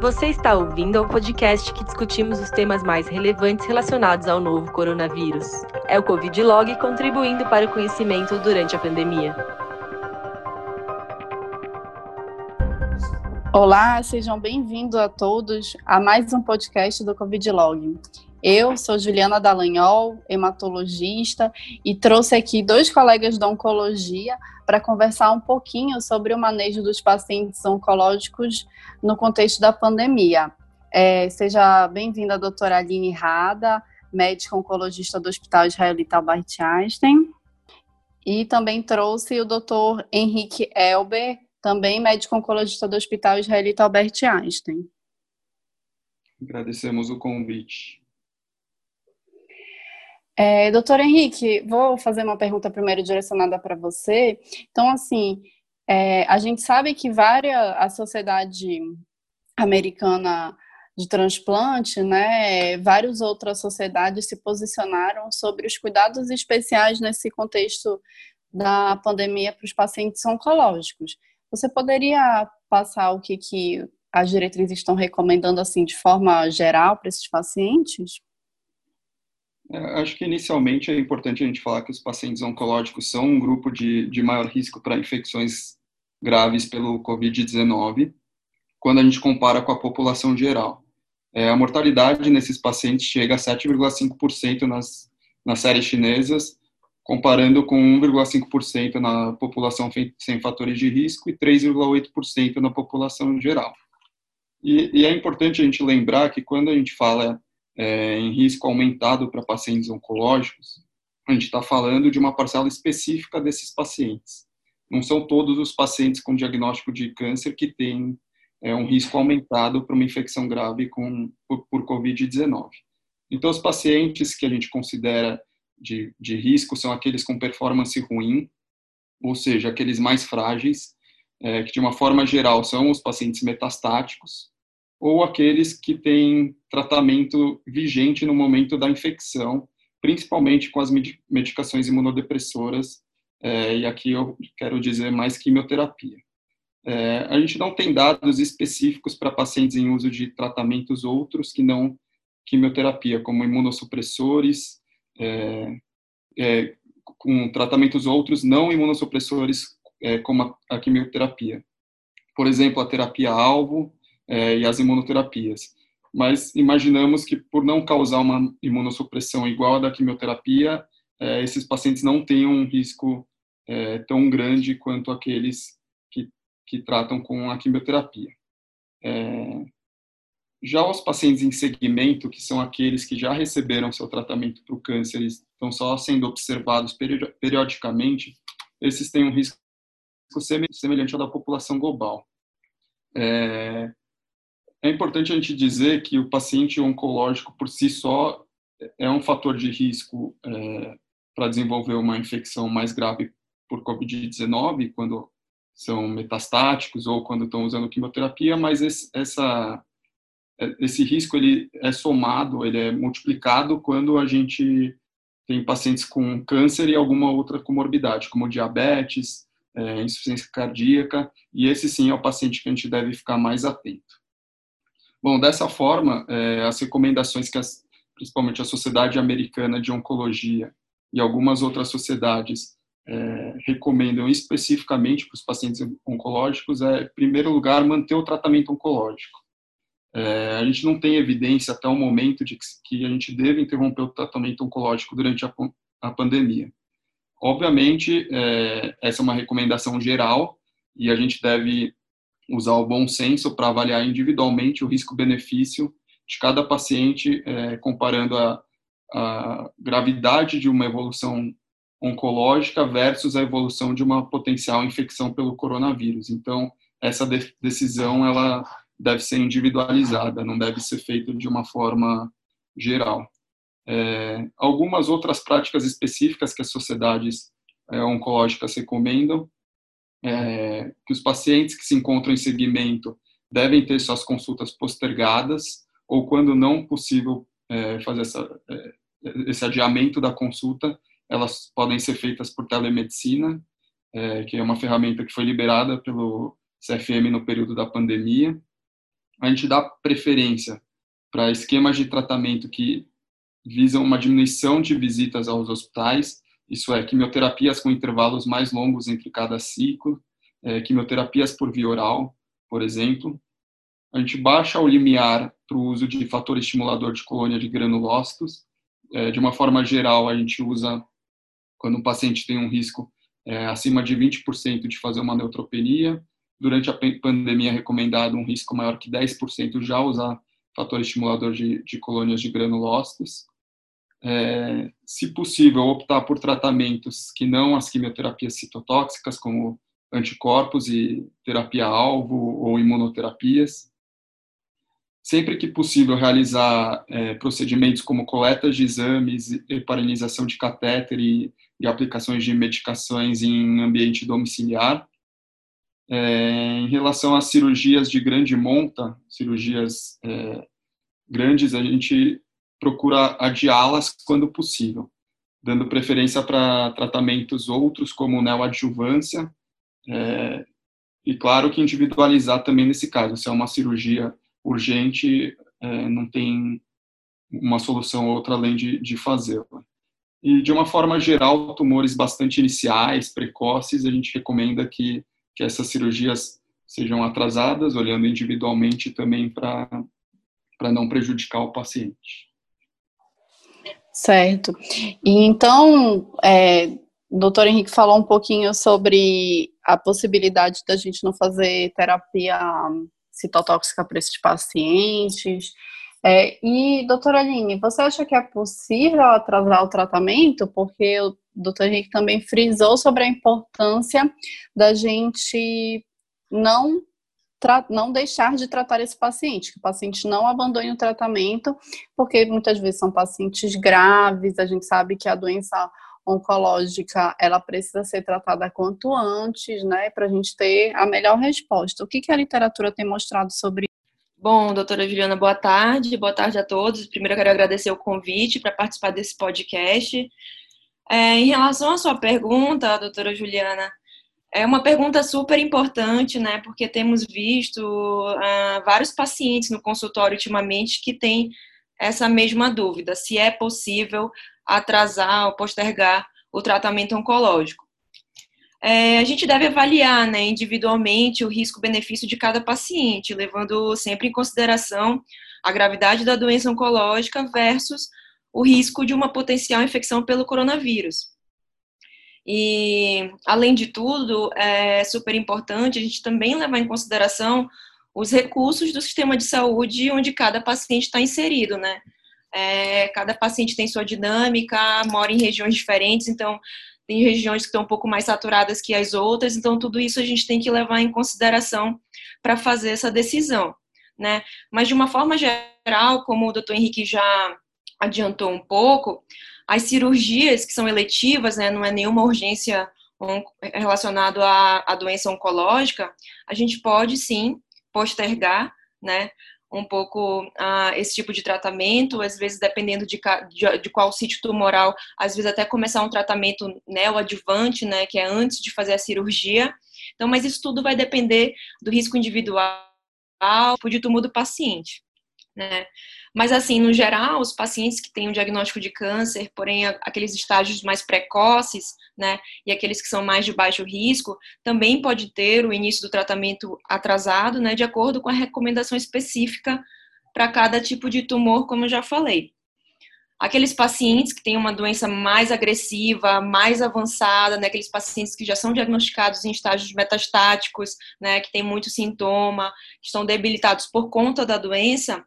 Você está ouvindo ao podcast que discutimos os temas mais relevantes relacionados ao novo coronavírus. É o Covid Log contribuindo para o conhecimento durante a pandemia. Olá, sejam bem-vindos a todos a mais um podcast do Covid Log. Eu sou Juliana Dallagnol, hematologista, e trouxe aqui dois colegas da oncologia para conversar um pouquinho sobre o manejo dos pacientes oncológicos no contexto da pandemia. É, seja bem-vinda a doutora Aline Rada, médica oncologista do Hospital Israelita Albert Einstein. E também trouxe o doutor Henrique Elber, também médico oncologista do Hospital Israelita Albert Einstein. Agradecemos o convite. É, doutor Henrique, vou fazer uma pergunta primeiro direcionada para você. Então, assim, é, a gente sabe que várias, a sociedade americana de transplante, né, várias outras sociedades se posicionaram sobre os cuidados especiais nesse contexto da pandemia para os pacientes oncológicos. Você poderia passar o que, que as diretrizes estão recomendando assim de forma geral para esses pacientes? É, acho que inicialmente é importante a gente falar que os pacientes oncológicos são um grupo de, de maior risco para infecções graves pelo Covid-19, quando a gente compara com a população geral. É, a mortalidade nesses pacientes chega a 7,5% nas, nas séries chinesas, comparando com 1,5% na população sem fatores de risco e 3,8% na população geral. E, e, é importante a gente lembrar que quando a gente fala é, em risco aumentado para pacientes oncológicos, a gente está falando de uma parcela específica desses pacientes. Não são todos os pacientes com diagnóstico de câncer que têm é, um risco aumentado para uma infecção grave com, por, por Covid-19. Então, os pacientes que a gente considera de, de risco são aqueles com performance ruim, ou seja, aqueles mais frágeis, é, que de uma forma geral são os pacientes metastáticos, ou aqueles que têm tratamento vigente no momento da infecção, principalmente com as medicações imunodepressoras, é, e aqui eu quero dizer mais quimioterapia. É, a gente não tem dados específicos para pacientes em uso de tratamentos outros que não quimioterapia, como imunossupressores, é, é com tratamentos outros não imunossupressores, é, como a, a, quimioterapia. Por exemplo, a terapia-alvo, é, e as imunoterapias. Mas imaginamos que, por não causar uma imunossupressão igual à da quimioterapia, é, esses pacientes não tenham um risco é, tão grande quanto aqueles que, que tratam com a quimioterapia. É, já os pacientes em segmento, que são aqueles que já receberam seu tratamento para o câncer e estão só sendo observados periodicamente, esses têm um risco semelhante ao da população global. É, é importante a gente dizer que o paciente oncológico por si só é um fator de risco é, para desenvolver uma infecção mais grave por Covid-19, quando são metastáticos ou quando estão usando quimioterapia, mas esse, essa, esse risco ele é somado, ele é multiplicado quando a gente tem pacientes com câncer e alguma outra comorbidade, como diabetes, é, insuficiência cardíaca, e esse sim é o paciente que a gente deve ficar mais atento. Bom, dessa forma, é, as recomendações que as, principalmente a Sociedade Americana de Oncologia e algumas outras sociedades é, recomendam especificamente para os pacientes oncológicos é, em primeiro lugar, manter o tratamento oncológico. É, a gente não tem evidência até o momento de que, que a gente deve interromper o tratamento oncológico durante a, a pandemia. Obviamente, é, essa é uma recomendação geral e a gente deve usar o bom senso para avaliar individualmente o risco-benefício de cada paciente, é, comparando a, a gravidade de uma evolução oncológica versus a evolução de uma potencial infecção pelo coronavírus. Então, essa de decisão ela deve ser individualizada, não deve ser feita de uma forma geral. É, algumas outras práticas específicas que as sociedades é, oncológicas recomendam é, que os pacientes que se encontram em segmento devem ter suas consultas postergadas ou, quando não possível é, fazer essa, é, esse adiamento da consulta, elas podem ser feitas por telemedicina, é, que é uma ferramenta que foi liberada pelo CFM no período da pandemia. a gente dá preferência para esquemas de tratamento que visam uma diminuição de visitas aos hospitais, isso é, quimioterapias com intervalos mais longos entre cada ciclo, é, quimioterapias por via oral, por exemplo. A gente baixa o limiar para o uso de fator estimulador de colônia de granulócitos. É, de uma forma geral, a gente usa quando o paciente tem um risco é, acima de 20% de fazer uma neutropenia. Durante a pandemia, é recomendado um risco maior que 10% já usar fator estimulador de, de colônias de granulócitos. É, se possível, optar por tratamentos que não as quimioterapias citotóxicas, como anticorpos e terapia-alvo ou imunoterapias. Sempre que possível, realizar é, procedimentos como coletas de exames, heparinização de catéter e, e aplicações de medicações em ambiente domiciliar. É, em relação às cirurgias de grande monta, cirurgias é, grandes, a gente procura adiá-las quando possível, dando preferência para tratamentos outros, como neoadjuvância, é, e claro que individualizar também nesse caso, se é uma cirurgia urgente, é, não tem uma solução outra além de, de fazê-la. E de uma forma geral, tumores bastante iniciais, precoces, a gente recomenda que que essas cirurgias sejam atrasadas, olhando individualmente também para não prejudicar o paciente. Certo. E então, é, o doutor Henrique falou um pouquinho sobre a possibilidade da gente não fazer terapia citotóxica para esses pacientes. É, e, doutora Aline, você acha que é possível atrasar o tratamento? Porque o doutor Henrique também frisou sobre a importância da gente não, não deixar de tratar esse paciente, que o paciente não abandone o tratamento, porque muitas vezes são pacientes graves, a gente sabe que a doença oncológica ela precisa ser tratada quanto antes, né, para a gente ter a melhor resposta. O que, que a literatura tem mostrado sobre Bom, doutora Juliana, boa tarde. Boa tarde a todos. Primeiro, eu quero agradecer o convite para participar desse podcast. É, em relação à sua pergunta, doutora Juliana, é uma pergunta super importante, né? Porque temos visto uh, vários pacientes no consultório ultimamente que têm essa mesma dúvida: se é possível atrasar ou postergar o tratamento oncológico. É, a gente deve avaliar né, individualmente o risco-benefício de cada paciente, levando sempre em consideração a gravidade da doença oncológica versus o risco de uma potencial infecção pelo coronavírus. E, além de tudo, é super importante a gente também levar em consideração os recursos do sistema de saúde onde cada paciente está inserido, né? É, cada paciente tem sua dinâmica, mora em regiões diferentes, então tem regiões que estão um pouco mais saturadas que as outras, então tudo isso a gente tem que levar em consideração para fazer essa decisão, né? Mas de uma forma geral, como o doutor Henrique já adiantou um pouco, as cirurgias que são eletivas, né, não é nenhuma urgência relacionada à, à doença oncológica, a gente pode sim postergar, né, um pouco uh, esse tipo de tratamento, às vezes dependendo de, de, de, qual sítio tumoral, às vezes até começar um tratamento neoadjuvante, né, que é antes de fazer a cirurgia. Então, mas isso tudo vai depender do risco individual, de tumor do paciente, né. Mas, assim, no geral, os pacientes que têm um diagnóstico de câncer, porém aqueles estágios mais precoces, né, e aqueles que são mais de baixo risco, também pode ter o início do tratamento atrasado, né, de acordo com a recomendação específica para cada tipo de tumor, como eu já falei. Aqueles pacientes que têm uma doença mais agressiva, mais avançada, né, aqueles pacientes que já são diagnosticados em estágios metastáticos, né, que têm muito sintoma, que estão debilitados por conta da doença,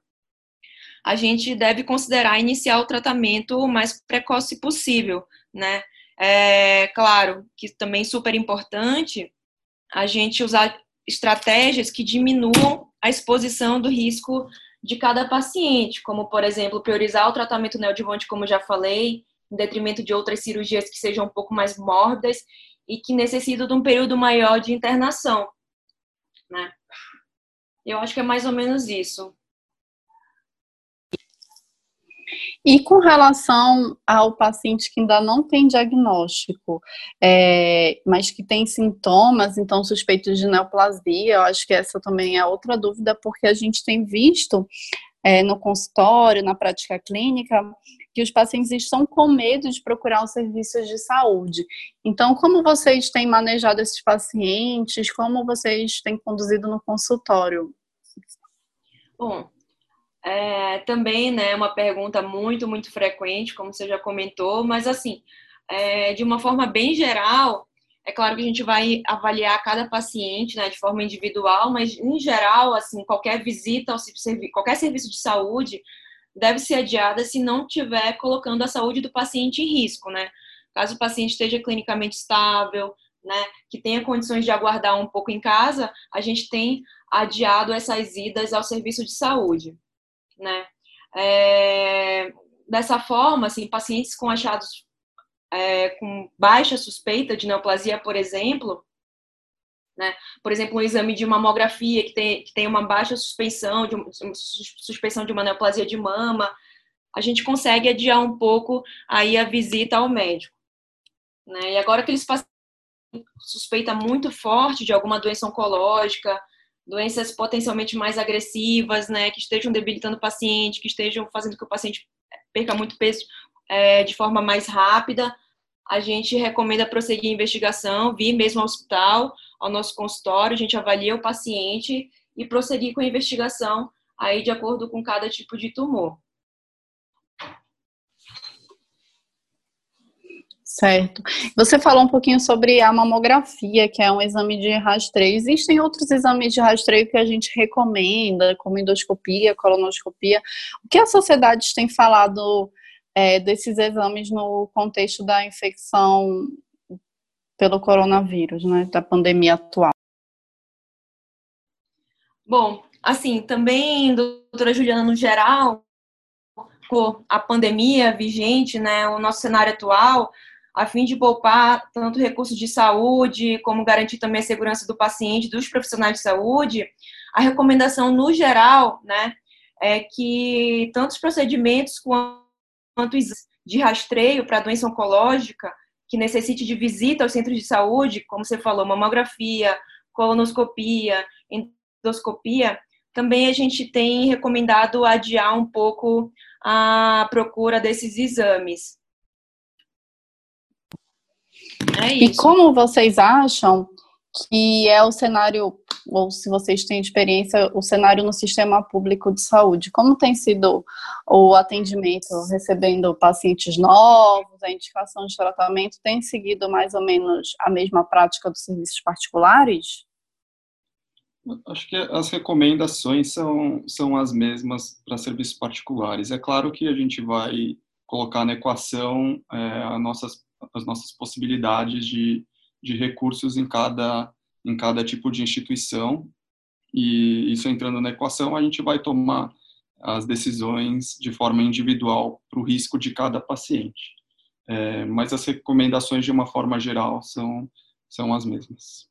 a gente deve considerar iniciar o tratamento o mais precoce possível, né? É claro que também super importante a gente usar estratégias que diminuam a exposição do risco de cada paciente, como, por exemplo, priorizar o tratamento neoadjuvante, como já falei, em detrimento de outras cirurgias que sejam um pouco mais mórbidas e que necessitam de um período maior de internação, né? Eu acho que é mais ou menos isso. E com relação ao paciente que ainda não tem diagnóstico, é, mas que tem sintomas, então suspeitos de neoplasia, eu acho que essa também é outra dúvida, porque a gente tem visto é, no consultório, na prática clínica, que os pacientes estão com medo de procurar os serviços de saúde. Então, como vocês têm manejado esses pacientes? Como vocês têm conduzido no consultório? Bom, é, também, né, uma pergunta muito, muito frequente, como você já comentou, mas assim, é, de uma forma bem geral, é claro que a gente vai avaliar cada paciente, né, de forma individual, mas em geral, assim, qualquer visita ao qualquer serviço de saúde deve ser adiada se não estiver colocando a saúde do paciente em risco, né? Caso o paciente esteja clinicamente estável, né, que tenha condições de aguardar um pouco em casa, a gente tem adiado essas idas ao serviço de saúde né? É, dessa forma, assim, pacientes com achados é, com baixa suspeita de neoplasia, por exemplo, né? Por exemplo, um exame de mamografia que tem, que tem uma baixa suspeição de, de uma neoplasia de mama, a gente consegue adiar um pouco aí a visita ao médico. Né? E agora aqueles pacientes suspeita muito forte de alguma doença oncológica, doenças potencialmente mais agressivas, né, que estejam debilitando o paciente, que estejam fazendo que o paciente perca muito peso é, de forma mais rápida, a gente recomenda prosseguir a investigação, vir mesmo ao hospital, ao nosso consultório, a gente avalia o paciente e prosseguir com a investigação aí de acordo com cada tipo de tumor. Certo. Você falou um pouquinho sobre a mamografia, que é um exame de rastreio. Existem outros exames de rastreio que a gente recomenda, como endoscopia, colonoscopia. O que a sociedade tem falado é, desses exames no contexto da infecção pelo coronavírus, né, da pandemia atual? Bom, assim, também, doutora Juliana, no geral, a pandemia vigente, né, o nosso cenário atual, a fim de poupar tanto recursos de saúde, como garantir também a segurança do paciente, dos profissionais de saúde, a recomendação no geral, né, é que tantos procedimentos quanto de rastreio para doença oncológica que necessite de visita aos centros de saúde, como você falou, mamografia, colonoscopia, endoscopia, também a gente tem recomendado adiar um pouco a procura desses exames. É e como vocês acham que é o cenário, ou se vocês têm experiência, o cenário no sistema público de saúde? Como tem sido o atendimento, recebendo pacientes novos, a indicação de tratamento? Tem seguido mais ou menos a mesma prática dos serviços particulares? Acho que as recomendações são, são as mesmas para serviços particulares. É claro que a gente vai colocar na equação é, as nossas as nossas possibilidades de, de recursos em cada, em cada tipo de instituição. E isso entrando na equação, a gente vai tomar as decisões de forma individual para o risco de cada paciente. É, mas as recomendações, de uma forma geral, são, são as mesmas.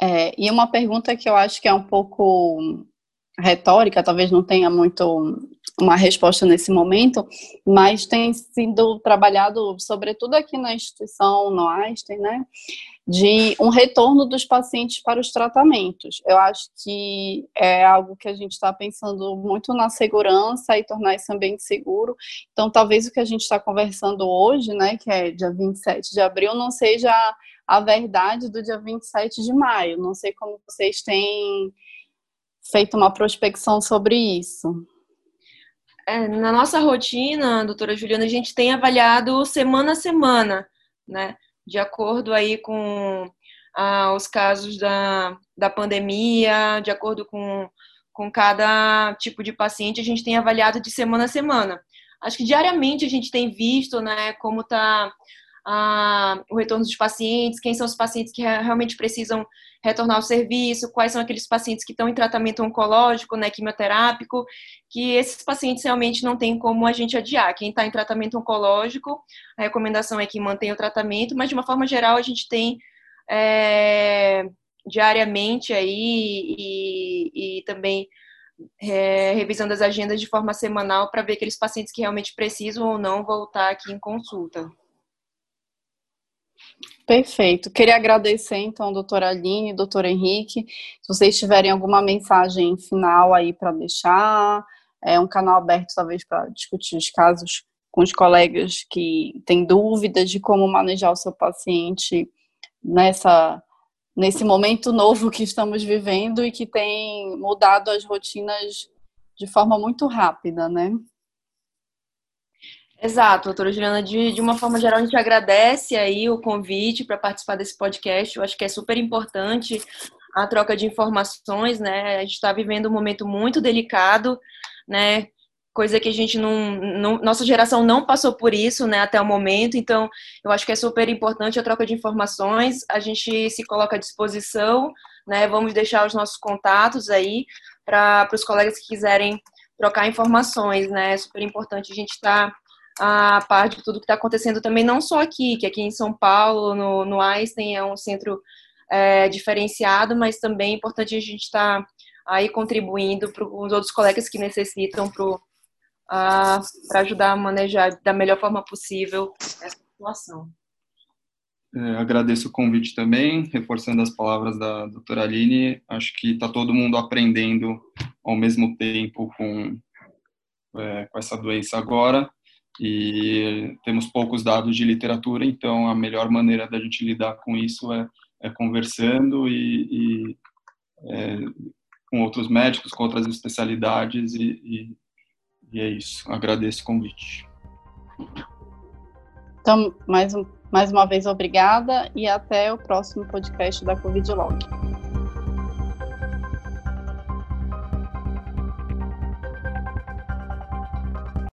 É, e uma pergunta que eu acho que é um pouco retórica, talvez não tenha muito uma resposta nesse momento, mas tem sido trabalhado, sobretudo aqui na instituição no Einstein, né, de um retorno dos pacientes para os tratamentos. Eu acho que é algo que a gente está pensando muito na segurança e tornar esse ambiente seguro. Então, talvez o que a gente está conversando hoje, né, que é dia 27 de abril, não seja a verdade do dia 27 de maio. Não sei como vocês têm feito uma prospecção sobre isso. É, na nossa rotina, doutora Juliana, a gente tem avaliado semana a semana, né? De acordo aí com ah, os casos da, da pandemia, de acordo com, com cada tipo de paciente, a gente tem avaliado de semana a semana. Acho que diariamente a gente tem visto, né, como está ah, o retorno dos pacientes, quem são os pacientes que realmente precisam retornar ao serviço, quais são aqueles pacientes que estão em tratamento oncológico, né, quimioterápico, que esses pacientes realmente não tem como a gente adiar. Quem está em tratamento oncológico, a recomendação é que mantenha o tratamento, mas de uma forma geral a gente tem é, diariamente aí e, e também é, revisando as agendas de forma semanal para ver aqueles pacientes que realmente precisam ou não voltar aqui em consulta. Perfeito. Queria agradecer, então, doutora Aline, doutor Henrique. Se vocês tiverem alguma mensagem final aí para deixar, é um canal aberto, talvez, para discutir os casos com os colegas que têm dúvidas de como manejar o seu paciente nessa nesse momento novo que estamos vivendo e que tem mudado as rotinas de forma muito rápida, né? Exato, doutora Juliana, de, de uma forma geral, a gente agradece aí o convite para participar desse podcast. Eu acho que é super importante a troca de informações, né? A gente está vivendo um momento muito delicado, né? Coisa que a gente não, não, Nossa geração não passou por isso, né, até o momento. Então, eu acho que é super importante a troca de informações. A gente se coloca à disposição, né? Vamos deixar os nossos contatos aí para os colegas que quiserem trocar informações, né? É super importante a gente estar. Tá a par de tudo que está acontecendo também, não só aqui, que aqui em São Paulo, no, no Einstein, é um centro é, diferenciado, mas também é importante a gente estar tá aí contribuindo para os outros colegas que necessitam para ajudar a manejar da melhor forma possível essa situação. É, agradeço o convite também, reforçando as palavras da doutora Aline. Acho que está todo mundo aprendendo ao mesmo tempo com, é, com essa doença agora e temos poucos dados de literatura, então a melhor maneira da gente lidar com isso é, é conversando e, e é, com outros médicos, com outras especialidades e, e, e, é isso. Agradeço o convite. Então, mais, mais uma vez, obrigada e até o próximo podcast da Covid Log.